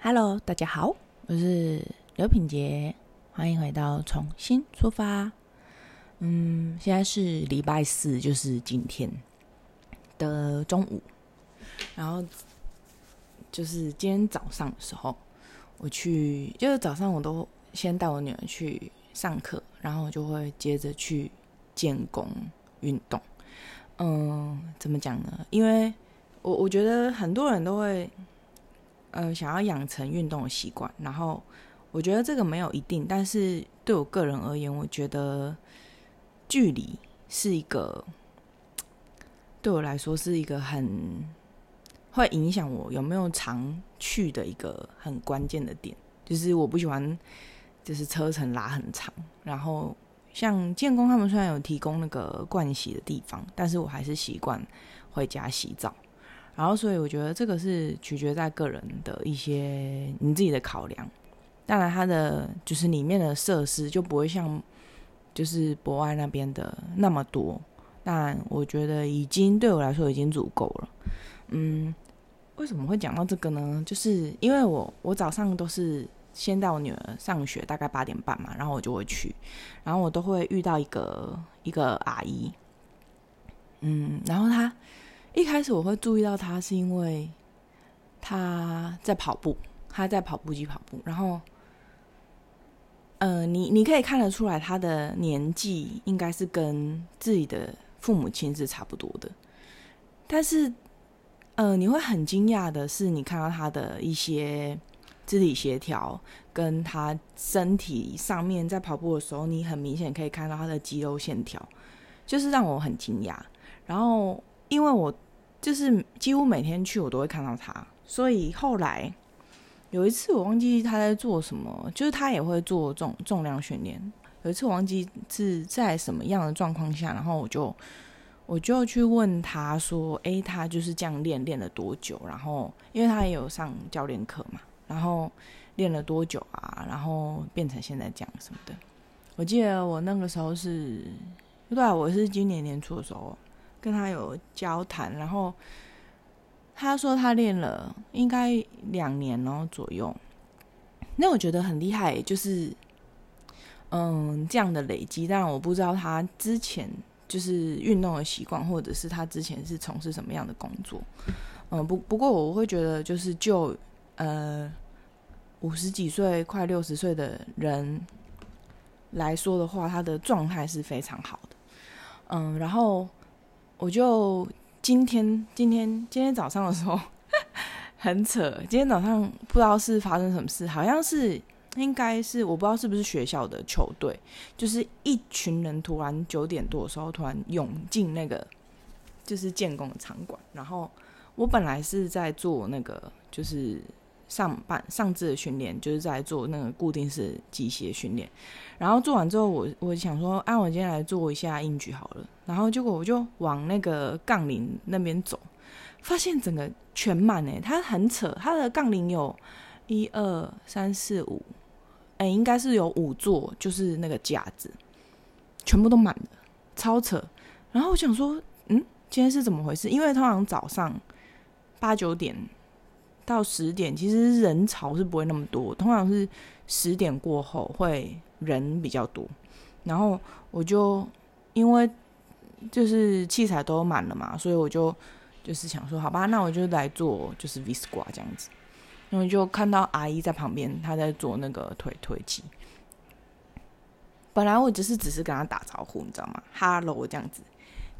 Hello，大家好，我是刘品杰，欢迎回到重新出发。嗯，现在是礼拜四，就是今天的中午。然后就是今天早上的时候，我去，就是早上我都先带我女儿去上课，然后我就会接着去建功运动。嗯，怎么讲呢？因为我我觉得很多人都会。呃，想要养成运动的习惯，然后我觉得这个没有一定，但是对我个人而言，我觉得距离是一个 对我来说是一个很会影响我有没有常去的一个很关键的点。就是我不喜欢，就是车程拉很长。然后像建工他们虽然有提供那个盥洗的地方，但是我还是习惯回家洗澡。然后，所以我觉得这个是取决在个人的一些你自己的考量。当然，它的就是里面的设施就不会像就是博爱那边的那么多，但我觉得已经对我来说已经足够了。嗯，为什么会讲到这个呢？就是因为我我早上都是先带我女儿上学，大概八点半嘛，然后我就会去，然后我都会遇到一个一个阿姨，嗯，然后她。一开始我会注意到他，是因为他在跑步，他在跑步机跑步。然后，嗯，你你可以看得出来，他的年纪应该是跟自己的父母亲是差不多的。但是，嗯，你会很惊讶的是，你看到他的一些肢体协调，跟他身体上面在跑步的时候，你很明显可以看到他的肌肉线条，就是让我很惊讶。然后，因为我。就是几乎每天去，我都会看到他。所以后来有一次，我忘记他在做什么，就是他也会做重重量训练。有一次我忘记是在什么样的状况下，然后我就我就去问他说：“诶，他就是这样练练了多久？然后因为他也有上教练课嘛，然后练了多久啊？然后变成现在这样什么的。”我记得我那个时候是，对啊，我是今年年初的时候。跟他有交谈，然后他说他练了应该两年哦左右，那我觉得很厉害，就是嗯这样的累积。但我不知道他之前就是运动的习惯，或者是他之前是从事什么样的工作。嗯，不不过我会觉得，就是就呃五十几岁快六十岁的人来说的话，他的状态是非常好的。嗯，然后。我就今天今天今天早上的时候 很扯，今天早上不知道是发生什么事，好像是应该是我不知道是不是学校的球队，就是一群人突然九点多的时候突然涌进那个就是建工的场馆，然后我本来是在做那个就是。上半上肢的训练就是在做那个固定式机械训练，然后做完之后，我我想说，啊，我今天来做一下硬举好了。然后结果我就往那个杠铃那边走，发现整个全满诶，它很扯，它的杠铃有一二三四五，哎，应该是有五座，就是那个架子，全部都满了，超扯。然后我想说，嗯，今天是怎么回事？因为通常早上八九点。到十点，其实人潮是不会那么多，通常是十点过后会人比较多。然后我就因为就是器材都满了嘛，所以我就就是想说，好吧，那我就来做就是 V squat 这样子。然后就看到阿姨在旁边，她在做那个腿推机。本来我只是只是跟她打招呼，你知道吗？Hello 这样子。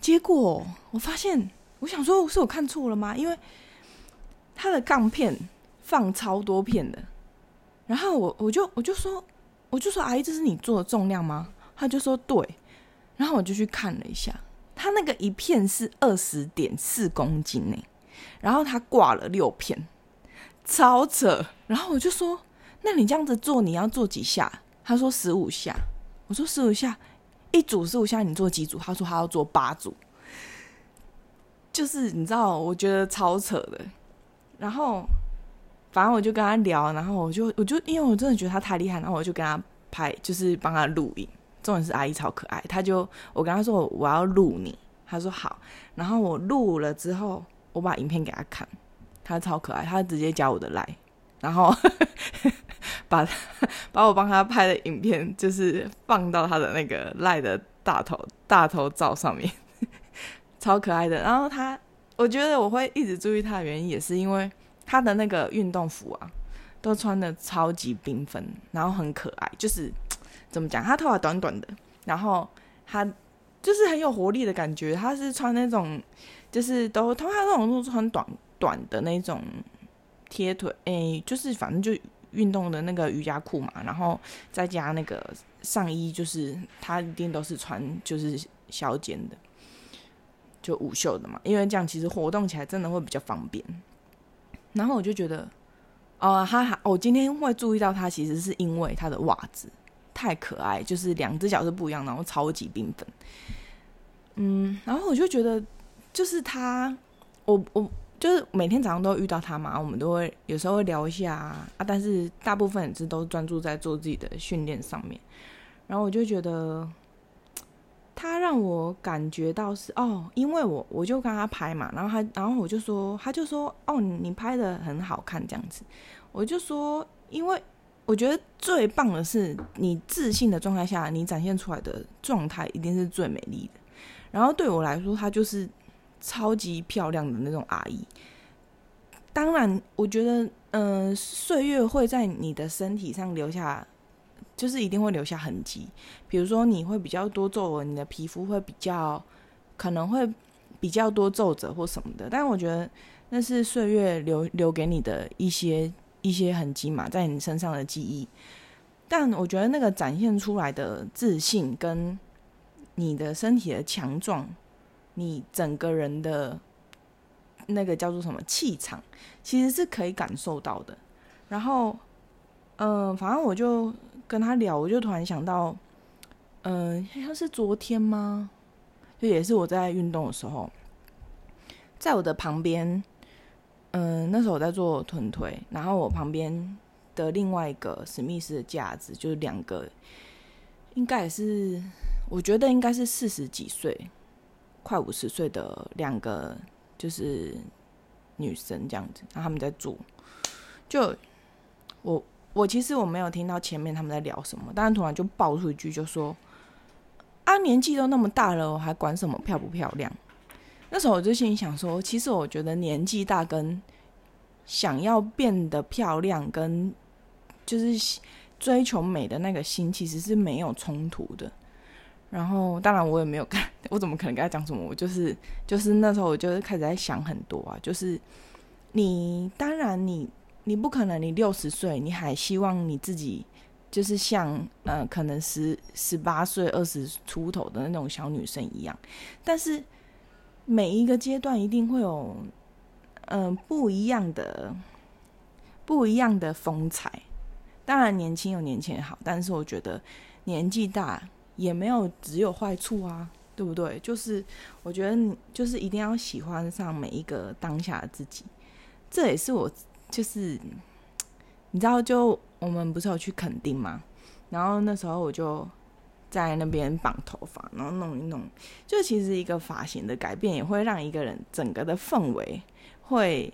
结果我发现，我想说，是我看错了吗？因为他的杠片放超多片的，然后我我就我就说我就说阿姨这是你做的重量吗？他就说对，然后我就去看了一下，他那个一片是二十点四公斤呢，然后他挂了六片，超扯。然后我就说，那你这样子做你要做几下？他说十五下。我说十五下，一组十五下，你做几组？他说他要做八组，就是你知道，我觉得超扯的。然后，反正我就跟他聊，然后我就我就因为我真的觉得他太厉害，然后我就跟他拍，就是帮他录影。重点是阿姨超可爱，他就我跟他说我要录你，他说好。然后我录了之后，我把影片给他看，他超可爱，他直接加我的来，然后把 把我帮他拍的影片，就是放到他的那个赖的大头大头照上面，超可爱的。然后他，我觉得我会一直注意他的原因，也是因为他的那个运动服啊，都穿的超级缤纷，然后很可爱。就是怎么讲，他头发短短的，然后他就是很有活力的感觉。他是穿那种，就是都他那种都穿短短的那种。贴腿，诶，就是反正就运动的那个瑜伽裤嘛，然后再加那个上衣，就是他一定都是穿就是小肩的，就无袖的嘛，因为这样其实活动起来真的会比较方便。然后我就觉得，哦，他还，我今天会注意到他，其实是因为他的袜子太可爱，就是两只脚是不一样，然后超级缤纷。嗯，然后我就觉得，就是他，我我。就是每天早上都遇到他嘛，我们都会有时候会聊一下啊，但是大部分是都专注在做自己的训练上面。然后我就觉得他让我感觉到是哦，因为我我就跟他拍嘛，然后他然后我就说，他就说哦，你拍的很好看这样子。我就说，因为我觉得最棒的是你自信的状态下，你展现出来的状态一定是最美丽的。然后对我来说，他就是。超级漂亮的那种阿姨，当然，我觉得，嗯，岁月会在你的身体上留下，就是一定会留下痕迹。比如说，你会比较多皱纹，你的皮肤会比较可能会比较多皱褶或什么的。但我觉得那是岁月留留给你的一些一些痕迹嘛，在你身上的记忆。但我觉得那个展现出来的自信跟你的身体的强壮。你整个人的那个叫做什么气场，其实是可以感受到的。然后，嗯，反正我就跟他聊，我就突然想到，嗯，好像是昨天吗？就也是我在运动的时候，在我的旁边，嗯，那时候我在做臀推，然后我旁边的另外一个史密斯的架子，就是两个，应该也是，我觉得应该是四十几岁。快五十岁的两个就是女生这样子，然后他们在做，就我我其实我没有听到前面他们在聊什么，但是突然就爆出一句，就说啊年纪都那么大了，我还管什么漂不漂亮？那时候我就心里想说，其实我觉得年纪大跟想要变得漂亮，跟就是追求美的那个心，其实是没有冲突的。然后，当然我也没有看，我怎么可能跟他讲什么？我就是，就是那时候我就是开始在想很多啊，就是你，当然你，你不可能，你六十岁你还希望你自己就是像呃，可能十十八岁、二十出头的那种小女生一样，但是每一个阶段一定会有嗯不一样的不一样的风采。当然年轻有年轻好，但是我觉得年纪大。也没有只有坏处啊，对不对？就是我觉得你就是一定要喜欢上每一个当下的自己，这也是我就是你知道，就我们不是有去垦丁嘛，然后那时候我就在那边绑头发，然后弄一弄，就其实一个发型的改变也会让一个人整个的氛围会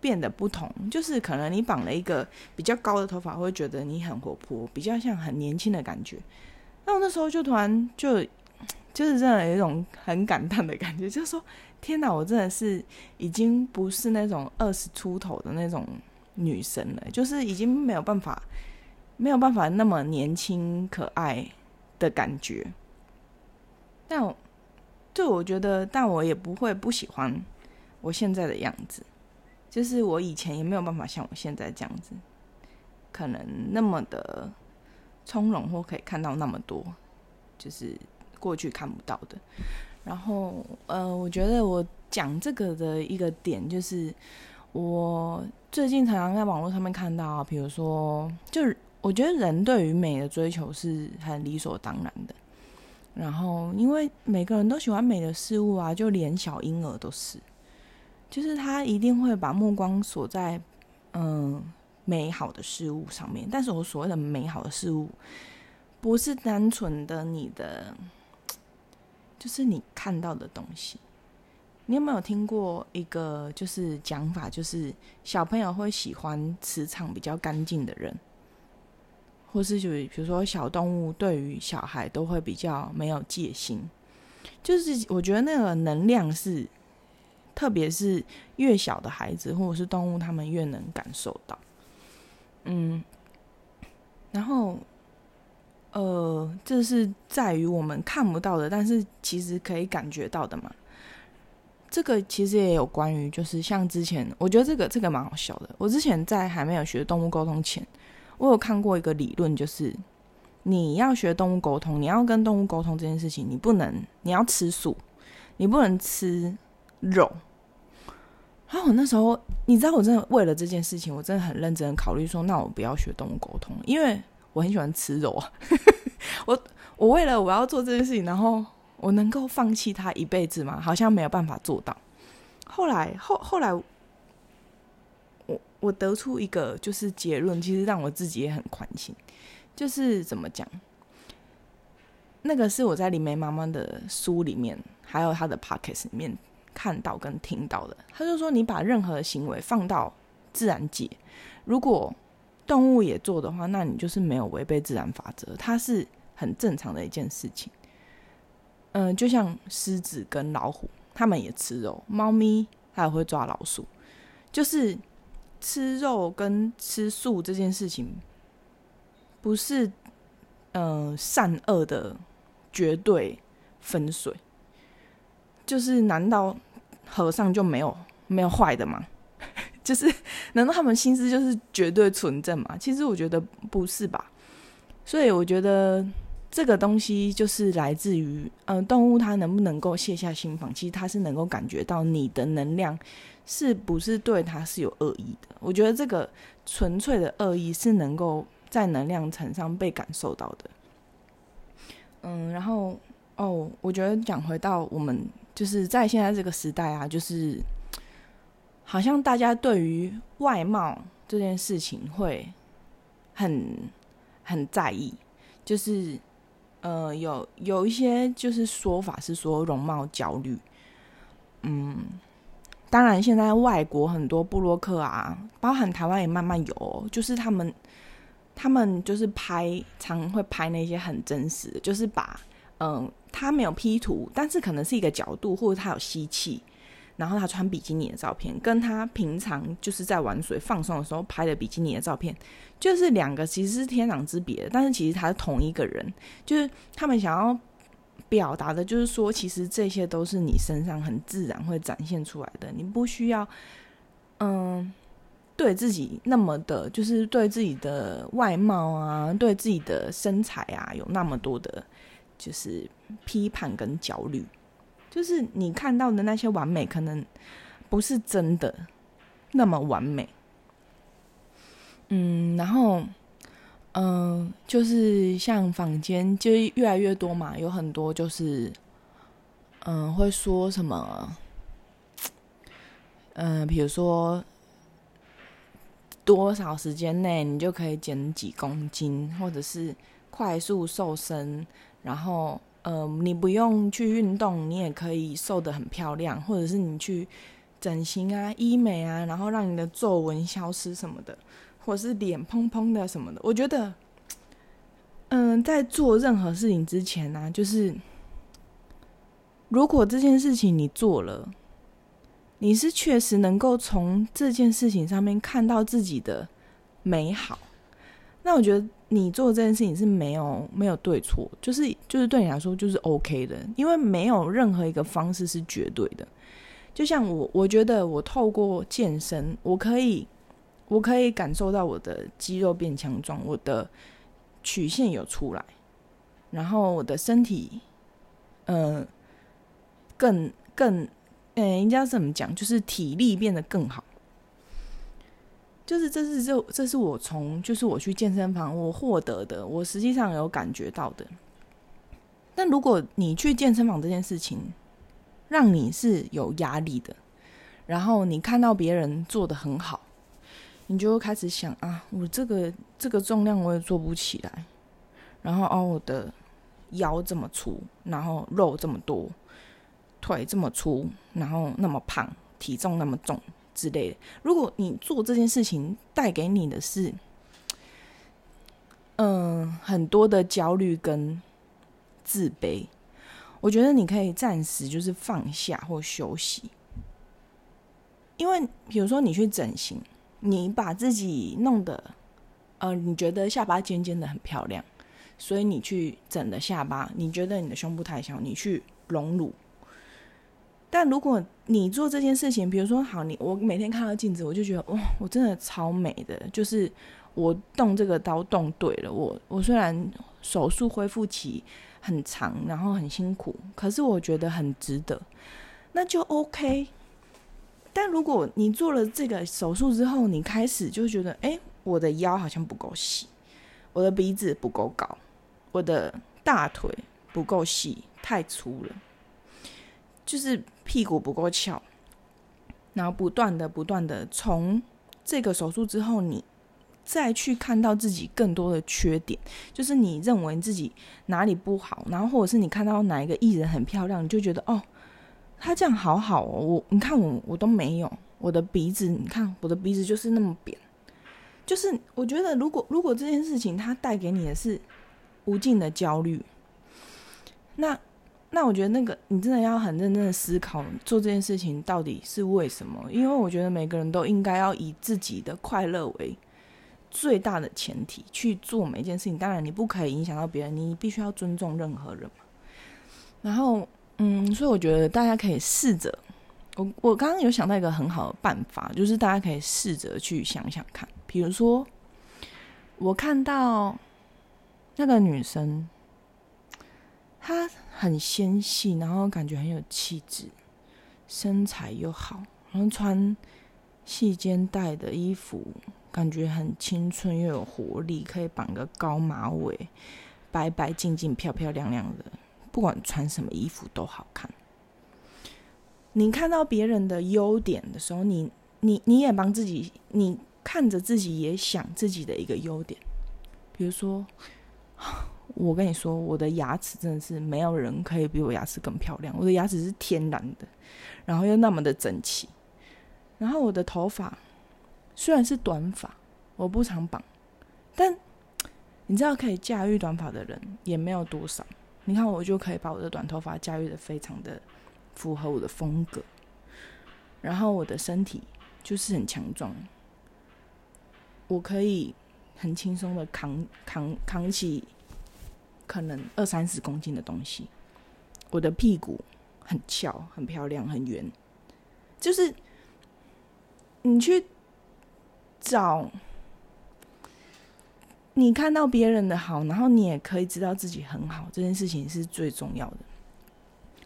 变得不同，就是可能你绑了一个比较高的头发，会觉得你很活泼，比较像很年轻的感觉。那我那时候就突然就，就是真的有一种很感叹的感觉，就是说，天哪，我真的是已经不是那种二十出头的那种女生了，就是已经没有办法，没有办法那么年轻可爱的感觉。但我，就我觉得，但我也不会不喜欢我现在的样子，就是我以前也没有办法像我现在这样子，可能那么的。从容或可以看到那么多，就是过去看不到的。然后，呃，我觉得我讲这个的一个点就是，我最近常常在网络上面看到，比如说，就我觉得人对于美的追求是很理所当然的。然后，因为每个人都喜欢美的事物啊，就连小婴儿都是，就是他一定会把目光锁在，嗯。美好的事物上面，但是我所谓的美好的事物，不是单纯的你的，就是你看到的东西，你有没有听过一个就是讲法，就是小朋友会喜欢磁场比较干净的人，或是就比如说小动物对于小孩都会比较没有戒心，就是我觉得那个能量是，特别是越小的孩子或者是动物，他们越能感受到。嗯，然后呃，这是在于我们看不到的，但是其实可以感觉到的嘛。这个其实也有关于，就是像之前，我觉得这个这个蛮好笑的。我之前在还没有学动物沟通前，我有看过一个理论，就是你要学动物沟通，你要跟动物沟通这件事情，你不能你要吃素，你不能吃肉。然后我那时候，你知道，我真的为了这件事情，我真的很认真考虑说，那我不要学动物沟通，因为我很喜欢吃肉啊。我我为了我要做这件事情，然后。我能够放弃他一辈子吗？好像没有办法做到。后来后后来，我我得出一个就是结论，其实让我自己也很宽心。就是怎么讲？那个是我在李梅妈妈的书里面，还有她的 pockets 里面看到跟听到的。他就说，你把任何行为放到自然界，如果动物也做的话，那你就是没有违背自然法则，它是很正常的一件事情。嗯，就像狮子跟老虎，它们也吃肉；猫咪它也会抓老鼠。就是吃肉跟吃素这件事情，不是嗯善恶的绝对分水。就是难道和尚就没有没有坏的吗？就是难道他们心思就是绝对纯正吗？其实我觉得不是吧。所以我觉得。这个东西就是来自于，嗯，动物它能不能够卸下心防，其实它是能够感觉到你的能量是不是对它是有恶意的。我觉得这个纯粹的恶意是能够在能量层上被感受到的。嗯，然后哦，我觉得讲回到我们就是在现在这个时代啊，就是好像大家对于外貌这件事情会很很在意，就是。呃，有有一些就是说法是说容貌焦虑，嗯，当然现在外国很多布洛克啊，包含台湾也慢慢有，就是他们他们就是拍常会拍那些很真实的，就是把嗯他没有 P 图，但是可能是一个角度或者他有吸气。然后他穿比基尼的照片，跟他平常就是在玩水放松的时候拍的比基尼的照片，就是两个其实是天壤之别。但是其实他是同一个人，就是他们想要表达的，就是说其实这些都是你身上很自然会展现出来的，你不需要嗯对自己那么的，就是对自己的外貌啊，对自己的身材啊，有那么多的，就是批判跟焦虑。就是你看到的那些完美，可能不是真的那么完美。嗯，然后，嗯，就是像坊间就越来越多嘛，有很多就是，嗯，会说什么，嗯，比如说多少时间内你就可以减几公斤，或者是快速瘦身，然后。呃，你不用去运动，你也可以瘦得很漂亮，或者是你去整形啊、医美啊，然后让你的皱纹消失什么的，或者是脸蓬蓬的什么的。我觉得，嗯，在做任何事情之前呢，就是如果这件事情你做了，你是确实能够从这件事情上面看到自己的美好，那我觉得。你做这件事情是没有没有对错，就是就是对你来说就是 OK 的，因为没有任何一个方式是绝对的。就像我，我觉得我透过健身，我可以我可以感受到我的肌肉变强壮，我的曲线有出来，然后我的身体，嗯，更更，嗯，应该怎么讲？就是体力变得更好。就是这是这这是我从就是我去健身房我获得的，我实际上有感觉到的。但如果你去健身房这件事情让你是有压力的，然后你看到别人做的很好，你就开始想啊，我这个这个重量我也做不起来。然后哦，我的腰这么粗，然后肉这么多，腿这么粗，然后那么胖，体重那么重之类的。如果你做这件事情带给你的是，嗯，很多的焦虑跟自卑，我觉得你可以暂时就是放下或休息。因为比如说你去整形，你把自己弄得，呃，你觉得下巴尖尖的很漂亮，所以你去整的下巴，你觉得你的胸部太小，你去隆乳。但如果你做这件事情，比如说好，你我每天看到镜子，我就觉得哇，我真的超美的，就是我动这个刀动对了。我我虽然手术恢复期很长，然后很辛苦，可是我觉得很值得，那就 OK。但如果你做了这个手术之后，你开始就觉得，哎，我的腰好像不够细，我的鼻子不够高，我的大腿不够细，太粗了，就是屁股不够翘，然后不断的、不断的从这个手术之后，你再去看到自己更多的缺点，就是你认为自己哪里不好，然后或者是你看到哪一个艺人很漂亮，你就觉得哦。他这样好好哦，我你看我我都没有，我的鼻子你看我的鼻子就是那么扁，就是我觉得如果如果这件事情它带给你的是无尽的焦虑，那那我觉得那个你真的要很认真的思考做这件事情到底是为什么？因为我觉得每个人都应该要以自己的快乐为最大的前提去做每一件事情。当然你不可以影响到别人，你必须要尊重任何人嘛。然后。嗯，所以我觉得大家可以试着，我我刚刚有想到一个很好的办法，就是大家可以试着去想想看，比如说我看到那个女生，她很纤细，然后感觉很有气质，身材又好，然后穿细肩带的衣服，感觉很青春又有活力，可以绑个高马尾，白白净净、漂漂亮亮的。不管穿什么衣服都好看。你看到别人的优点的时候，你你你也帮自己，你看着自己也想自己的一个优点。比如说，我跟你说，我的牙齿真的是没有人可以比我牙齿更漂亮。我的牙齿是天然的，然后又那么的整齐。然后我的头发虽然是短发，我不常绑，但你知道可以驾驭短发的人也没有多少。你看，我就可以把我的短头发驾驭的非常的符合我的风格，然后我的身体就是很强壮，我可以很轻松的扛扛扛起可能二三十公斤的东西，我的屁股很翘、很漂亮、很圆，就是你去找。你看到别人的好，然后你也可以知道自己很好，这件事情是最重要的。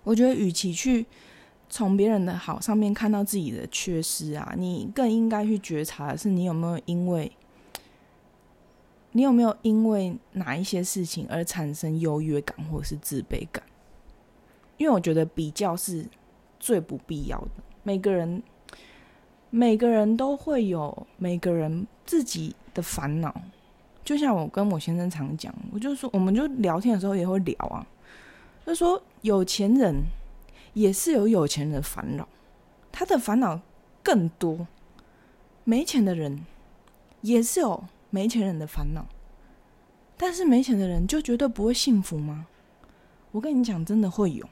我觉得，与其去从别人的好上面看到自己的缺失啊，你更应该去觉察的是，你有没有因为，你有没有因为哪一些事情而产生优越感或者是自卑感？因为我觉得比较是最不必要的。每个人，每个人都会有每个人自己的烦恼。就像我跟我先生常讲，我就说，我们就聊天的时候也会聊啊，就说有钱人也是有有钱人的烦恼，他的烦恼更多；没钱的人也是有没钱人的烦恼，但是没钱的人就绝对不会幸福吗？我跟你讲，真的会有。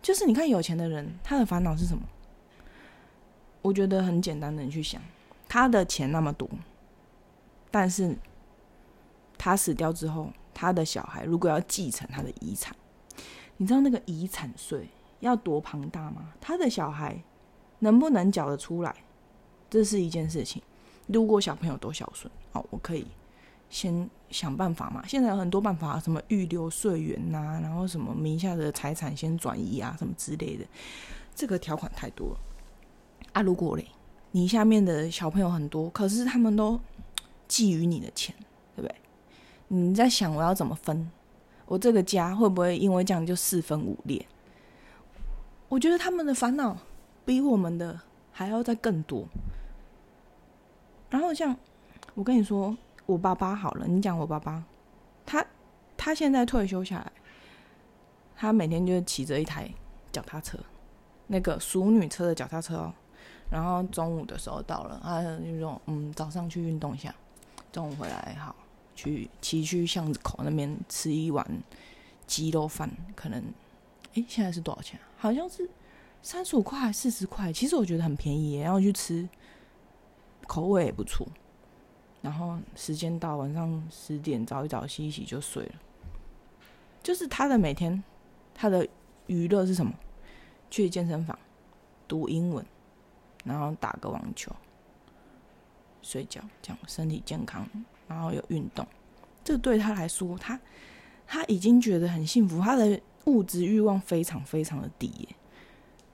就是你看有钱的人，他的烦恼是什么？我觉得很简单的，你去想，他的钱那么多，但是。他死掉之后，他的小孩如果要继承他的遗产，你知道那个遗产税要多庞大吗？他的小孩能不能缴得出来？这是一件事情。如果小朋友都孝顺，哦，我可以先想办法嘛。现在有很多办法，什么预留税源呐，然后什么名下的财产先转移啊，什么之类的。这个条款太多了啊！如果嘞，你下面的小朋友很多，可是他们都觊觎你的钱。对不对你在想我要怎么分？我这个家会不会因为这样就四分五裂？我觉得他们的烦恼比我们的还要再更多。然后像我跟你说，我爸爸好了，你讲我爸爸，他他现在退休下来，他每天就骑着一台脚踏车，那个淑女车的脚踏车哦。然后中午的时候到了，他就说：“嗯，早上去运动一下，中午回来好去骑去巷子口那边吃一碗鸡肉饭，可能诶，现在是多少钱？好像是三十五块、四十块。其实我觉得很便宜，然后去吃，口味也不错。然后时间到晚上十点，早一早洗一洗就睡了。就是他的每天，他的娱乐是什么？去健身房读英文。”然后打个网球，睡觉，这样身体健康，然后有运动，这对他来说，他他已经觉得很幸福，他的物质欲望非常非常的低耶。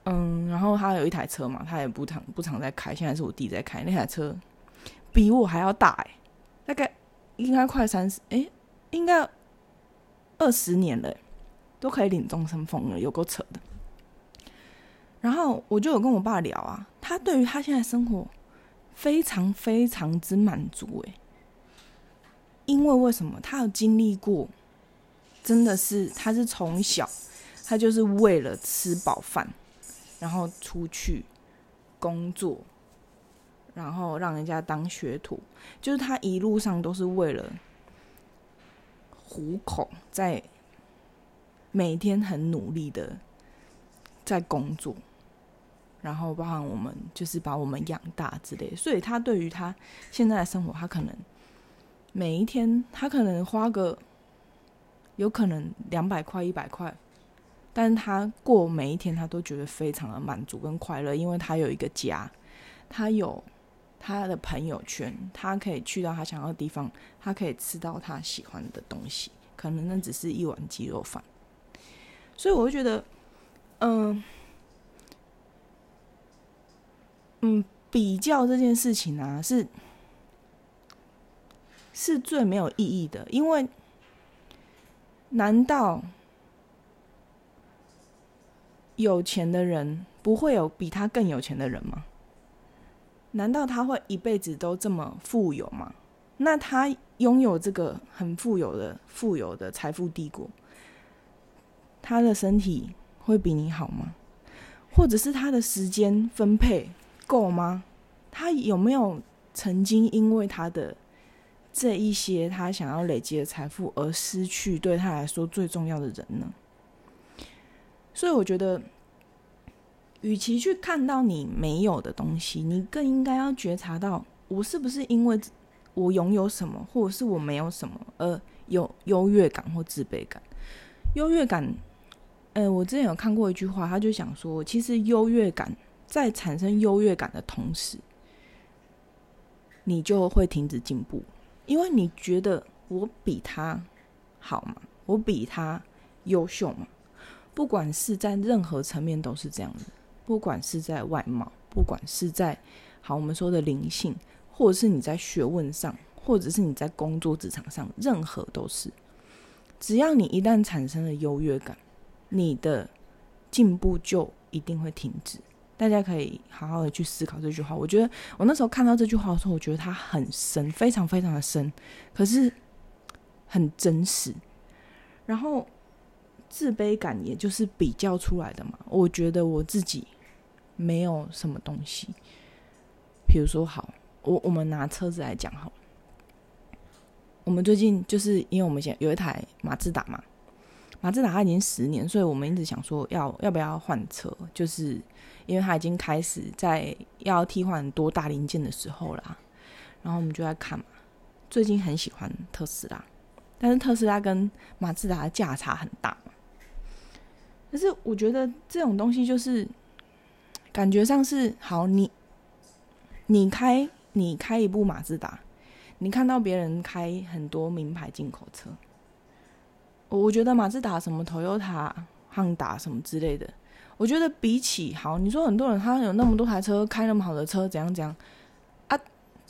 嗯，然后他有一台车嘛，他也不常不常在开，现在是我弟在开那台车，比我还要大哎，大概应该快三十哎，应该二十年了，都可以领终身风了，有够扯的。然后我就有跟我爸聊啊，他对于他现在生活非常非常之满足诶，因为为什么？他有经历过，真的是他是从小他就是为了吃饱饭，然后出去工作，然后让人家当学徒，就是他一路上都是为了糊口，在每天很努力的在工作。然后包含我们就是把我们养大之类，所以他对于他现在的生活，他可能每一天他可能花个有可能两百块一百块，但是他过每一天他都觉得非常的满足跟快乐，因为他有一个家，他有他的朋友圈，他可以去到他想要的地方，他可以吃到他喜欢的东西，可能那只是一碗鸡肉饭，所以我会觉得，嗯。嗯，比较这件事情啊，是是最没有意义的，因为难道有钱的人不会有比他更有钱的人吗？难道他会一辈子都这么富有吗？那他拥有这个很富有的、富有的财富帝国，他的身体会比你好吗？或者是他的时间分配？够吗？他有没有曾经因为他的这一些他想要累积的财富而失去对他来说最重要的人呢？所以我觉得，与其去看到你没有的东西，你更应该要觉察到我是不是因为我拥有什么，或者是我没有什么而有优越感或自卑感。优越感，呃，我之前有看过一句话，他就想说，其实优越感。在产生优越感的同时，你就会停止进步，因为你觉得我比他好嘛，我比他优秀嘛。不管是在任何层面都是这样的，不管是在外貌，不管是在好我们说的灵性，或者是你在学问上，或者是你在工作职场上，任何都是。只要你一旦产生了优越感，你的进步就一定会停止。大家可以好好的去思考这句话。我觉得我那时候看到这句话的时候，我觉得它很深，非常非常的深，可是很真实。然后自卑感也就是比较出来的嘛。我觉得我自己没有什么东西。比如说，好，我我们拿车子来讲好。我们最近就是因为我们现有一台马自达嘛，马自达它已经十年，所以我们一直想说要要不要换车，就是。因为它已经开始在要替换多大零件的时候啦，然后我们就在看嘛。最近很喜欢特斯拉，但是特斯拉跟马自达的价差很大。可是我觉得这种东西就是感觉上是好，你你开你开一部马自达，你看到别人开很多名牌进口车，我觉得马自达什么 Toyota、汉达什么之类的。我觉得比起好，你说很多人他有那么多台车，开那么好的车，怎样怎样啊？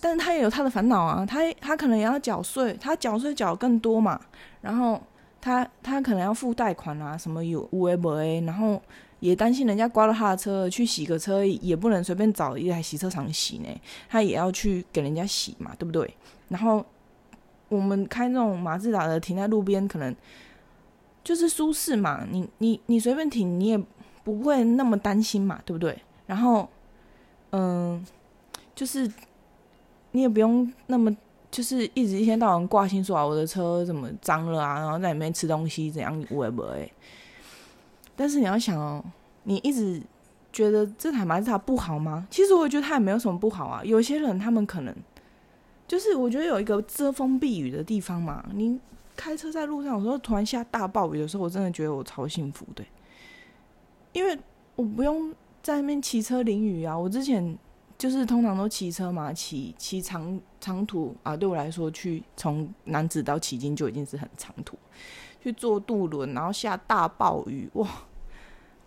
但是他也有他的烦恼啊，他他可能也要缴税，他缴税缴更多嘛。然后他他可能要付贷款啊，什么有五 A 不 A，然后也担心人家刮了他的车，去洗个车也不能随便找一台洗车厂洗呢，他也要去给人家洗嘛，对不对？然后我们开那种马自达的，停在路边可能就是舒适嘛，你你你随便停，你也。不会那么担心嘛，对不对？然后，嗯，就是你也不用那么，就是一直一天到晚挂心说啊，我的车怎么脏了啊，然后在里面吃东西怎样，我也不会？但是你要想哦，你一直觉得这台马自达不好吗？其实我觉得它也没有什么不好啊。有些人他们可能就是我觉得有一个遮风避雨的地方嘛。你开车在路上，有时候突然下大暴雨的时候，我真的觉得我超幸福的，因为我不用在那边骑车淋雨啊。我之前就是通常都骑车嘛，骑骑长长途啊，对我来说去从南子到旗津就已经是很长途，去坐渡轮，然后下大暴雨，哇！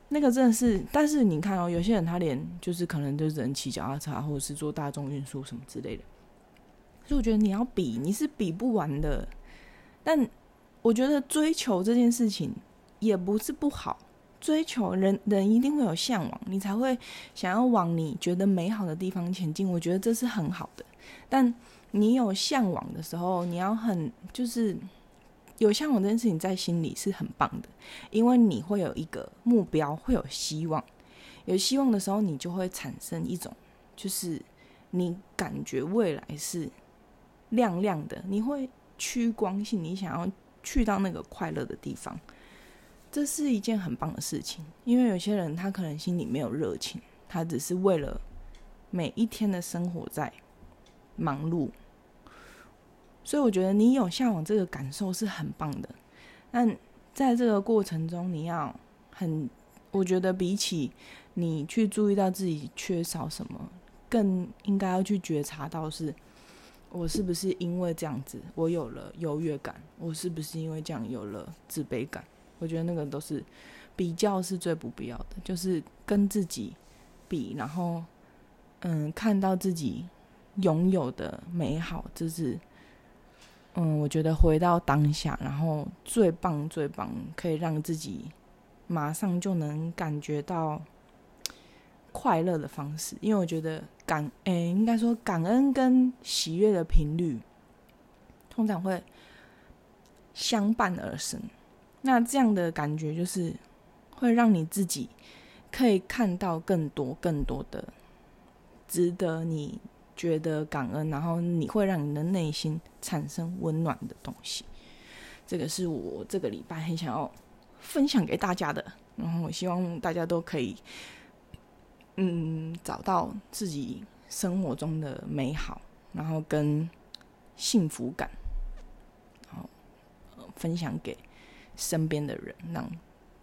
那个真的是，但是你看哦，有些人他连就是可能就只能骑脚踏车，或者是坐大众运输什么之类的。所以我觉得你要比，你是比不完的。但我觉得追求这件事情也不是不好，追求人人一定会有向往，你才会想要往你觉得美好的地方前进。我觉得这是很好的。但你有向往的时候，你要很就是。有向往这件事情在心里是很棒的，因为你会有一个目标，会有希望。有希望的时候，你就会产生一种，就是你感觉未来是亮亮的，你会趋光性，你想要去到那个快乐的地方，这是一件很棒的事情。因为有些人他可能心里没有热情，他只是为了每一天的生活在忙碌。所以我觉得你有向往这个感受是很棒的，但在这个过程中，你要很，我觉得比起你去注意到自己缺少什么，更应该要去觉察到是，我是不是因为这样子，我有了优越感，我是不是因为这样有了自卑感？我觉得那个都是比较是最不必要的，就是跟自己比，然后嗯，看到自己拥有的美好，就是。嗯，我觉得回到当下，然后最棒最棒，可以让自己马上就能感觉到快乐的方式。因为我觉得感，诶，应该说感恩跟喜悦的频率，通常会相伴而生。那这样的感觉就是会让你自己可以看到更多更多的值得你。觉得感恩，然后你会让你的内心产生温暖的东西。这个是我这个礼拜很想要分享给大家的。然后我希望大家都可以，嗯，找到自己生活中的美好，然后跟幸福感，然后分享给身边的人，让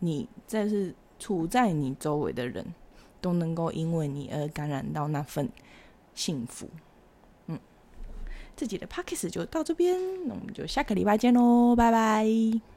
你再是处在你周围的人都能够因为你而感染到那份。幸福，嗯，自己的 p o c k e t 就到这边，那我们就下个礼拜见喽，拜拜。